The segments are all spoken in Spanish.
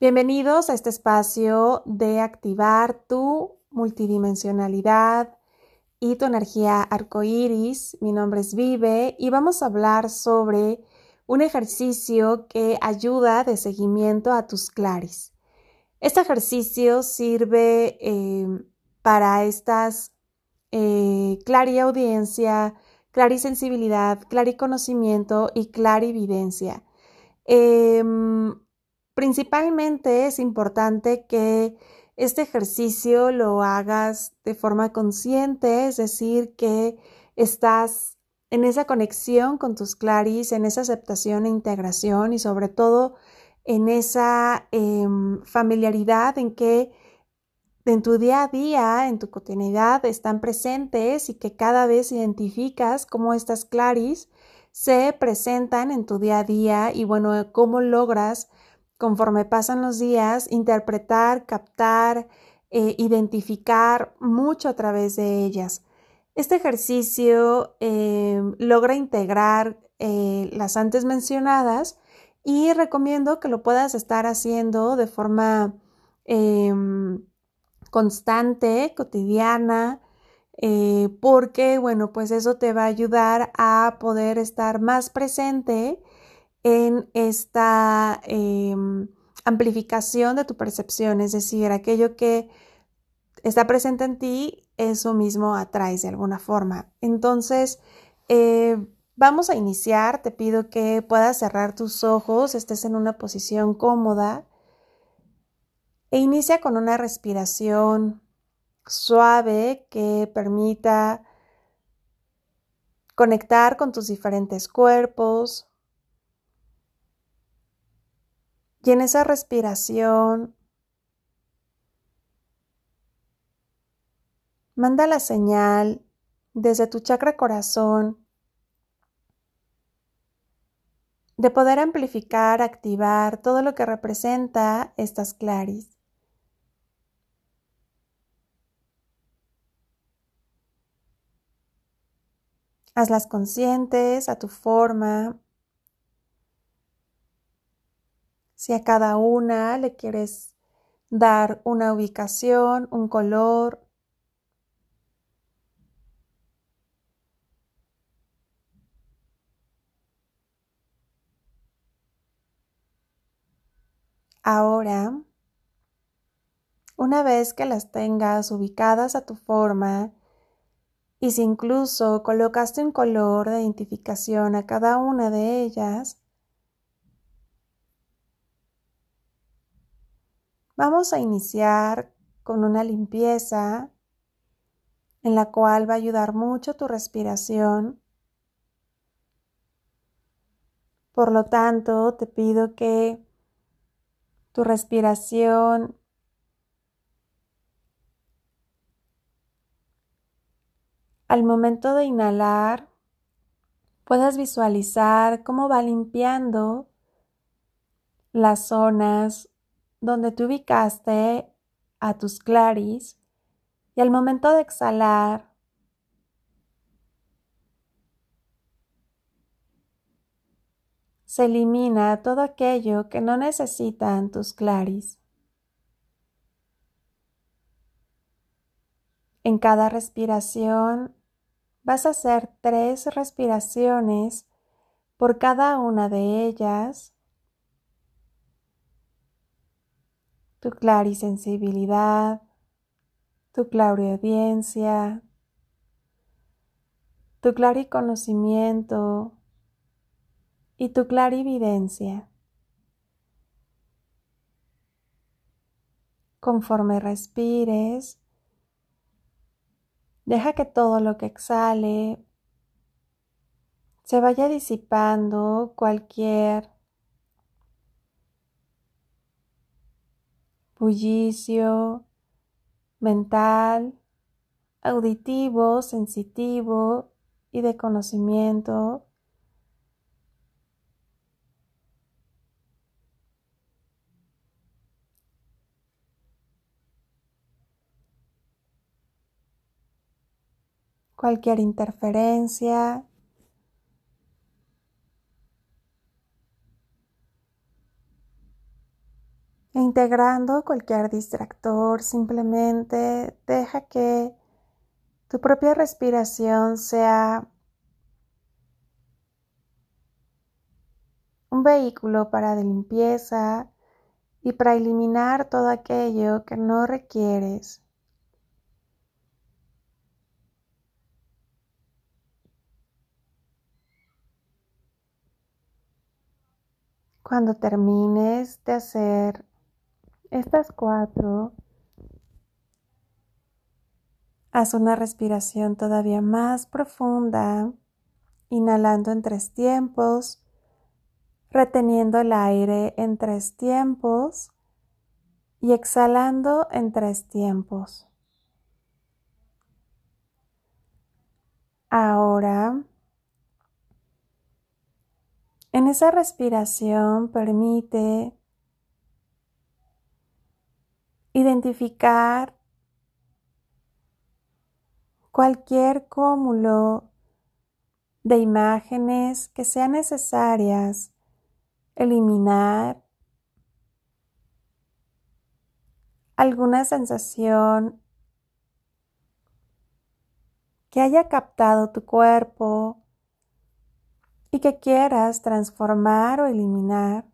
Bienvenidos a este espacio de activar tu multidimensionalidad y tu energía arcoíris. Mi nombre es Vive y vamos a hablar sobre un ejercicio que ayuda de seguimiento a tus claris. Este ejercicio sirve eh, para estas eh, clariaudiencia, clarisensibilidad, clariconocimiento y clarividencia. Eh, Principalmente es importante que este ejercicio lo hagas de forma consciente, es decir, que estás en esa conexión con tus claris, en esa aceptación e integración y sobre todo en esa em, familiaridad en que en tu día a día, en tu cotidianidad, están presentes y que cada vez identificas cómo estas claris se presentan en tu día a día y bueno, cómo logras conforme pasan los días, interpretar, captar, eh, identificar mucho a través de ellas. Este ejercicio eh, logra integrar eh, las antes mencionadas y recomiendo que lo puedas estar haciendo de forma em, constante, cotidiana, porque, bueno, pues eso te va a ayudar a poder estar más presente en esta em, amplificación de tu percepción, es decir, aquello que está presente en ti, eso mismo atraes de alguna forma. Entonces, eh, vamos a iniciar, te pido que puedas cerrar tus ojos, estés en una posición cómoda e inicia con una respiración suave que permita conectar con tus diferentes cuerpos, Y en esa respiración, manda la señal desde tu chakra corazón de poder amplificar, activar todo lo que representa estas claris. Hazlas conscientes a tu forma, Si a cada una le quieres dar una ubicación, un color. Ahora, una vez que las tengas ubicadas a tu forma, y si incluso colocaste un color de identificación a cada una de ellas, Vamos a iniciar con una limpieza en la cual va a ayudar mucho tu respiración. Por lo tanto, te pido que tu respiración al momento de inhalar puedas visualizar cómo va limpiando las zonas donde te ubicaste a tus claris y al momento de exhalar, se elimina todo aquello que no necesitan tus claris. En cada respiración vas a hacer tres respiraciones por cada una de ellas tu clarisensibilidad, tu clariaudiencia, tu clariconocimiento y tu clarividencia. Conforme respires, deja que todo lo que exhale se vaya disipando cualquier bullicio mental, auditivo, sensitivo y de conocimiento. Cualquier interferencia integrando cualquier distractor, simplemente deja que tu propia respiración sea un vehículo para limpieza y para eliminar todo aquello que no requieres. Cuando termines de hacer estas cuatro, haz una respiración todavía más profunda, inhalando en tres tiempos, reteniendo el aire en tres tiempos y exhalando en tres tiempos. Ahora, en esa respiración permite identificar cualquier cúmulo de imágenes que sean necesarias eliminar alguna sensación que haya captado tu cuerpo y que quieras transformar o eliminar.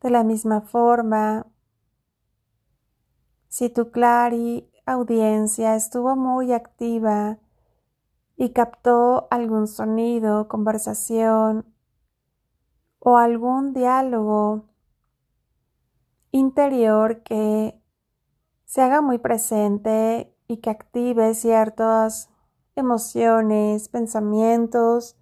De la misma forma, si tu clari audiencia estuvo muy activa y captó algún sonido, conversación o algún diálogo interior que se haga muy presente y que active ciertas emociones, pensamientos,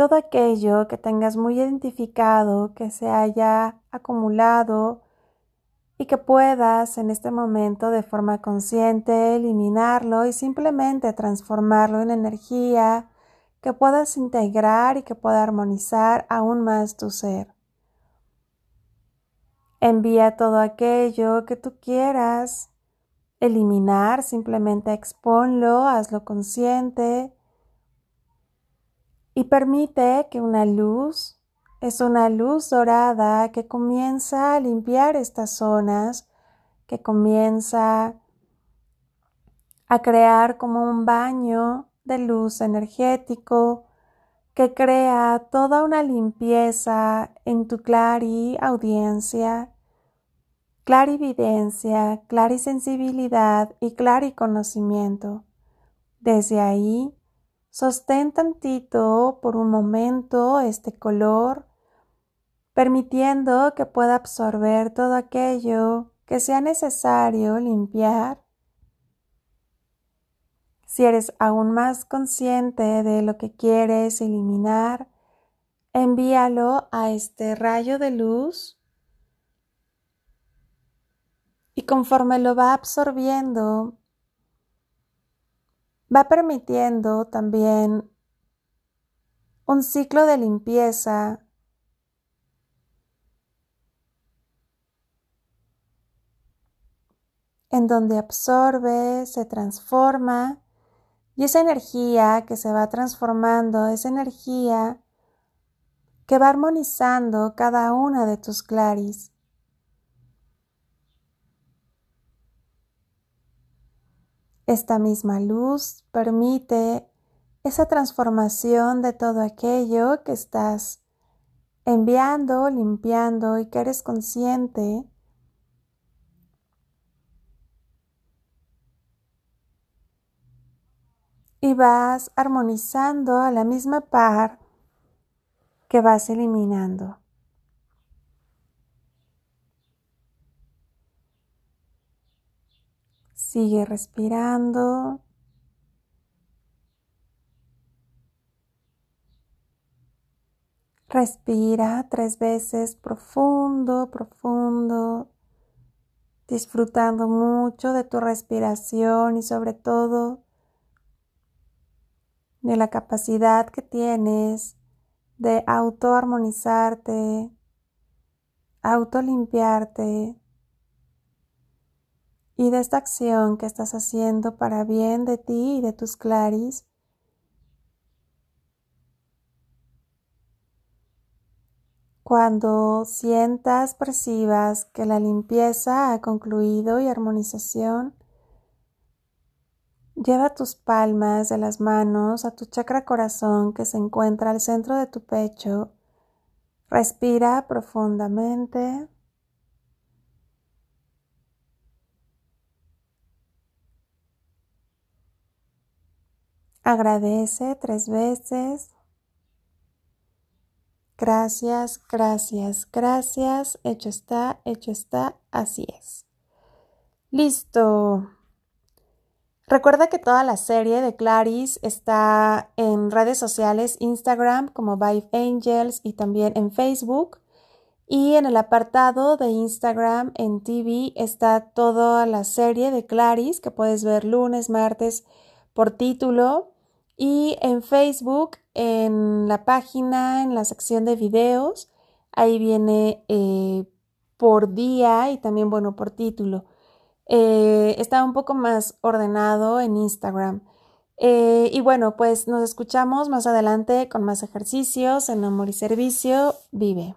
todo aquello que tengas muy identificado, que se haya acumulado y que puedas en este momento de forma consciente eliminarlo y simplemente transformarlo en energía que puedas integrar y que pueda armonizar aún más tu ser. Envía todo aquello que tú quieras eliminar, simplemente exponlo, hazlo consciente y permite que una luz, es una luz dorada que comienza a limpiar estas zonas, que comienza a crear como un baño de luz energético, que crea toda una limpieza en tu clari audiencia, clarividencia, clarisensibilidad y clariconocimiento. Desde ahí, Sostén tantito por un momento este color, permitiendo que pueda absorber todo aquello que sea necesario limpiar. Si eres aún más consciente de lo que quieres eliminar, envíalo a este rayo de luz y conforme lo va absorbiendo, va permitiendo también un ciclo de limpieza en donde absorbe, se transforma y esa energía que se va transformando, esa energía que va armonizando cada una de tus claris. Esta misma luz permite esa transformación de todo aquello que estás enviando, limpiando y que eres consciente. Y vas armonizando a la misma par que vas eliminando. Sigue respirando. Respira tres veces profundo, profundo, disfrutando mucho de tu respiración y sobre todo de la capacidad que tienes de autoarmonizarte, autolimpiarte y de esta acción que estás haciendo para bien de ti y de tus claris, Cuando sientas, percibas que la limpieza ha concluido y armonización, lleva tus palmas de las manos a tu chakra corazón que se encuentra al centro de tu pecho. Respira profundamente. Agradece tres veces. Gracias, gracias, gracias. Hecho está, hecho está. Así es. Listo. Recuerda que toda la serie de Claris está en redes sociales, Instagram como Vive Angels y también en Facebook. Y en el apartado de Instagram en TV está toda la serie de Claris que puedes ver lunes, martes por título. Y en Facebook, en la página, en la sección de videos, ahí viene eh, por día y también, bueno, por título. Eh, está un poco más ordenado en Instagram. Eh, y bueno, pues nos escuchamos más adelante con más ejercicios en Amor y Servicio. Vive.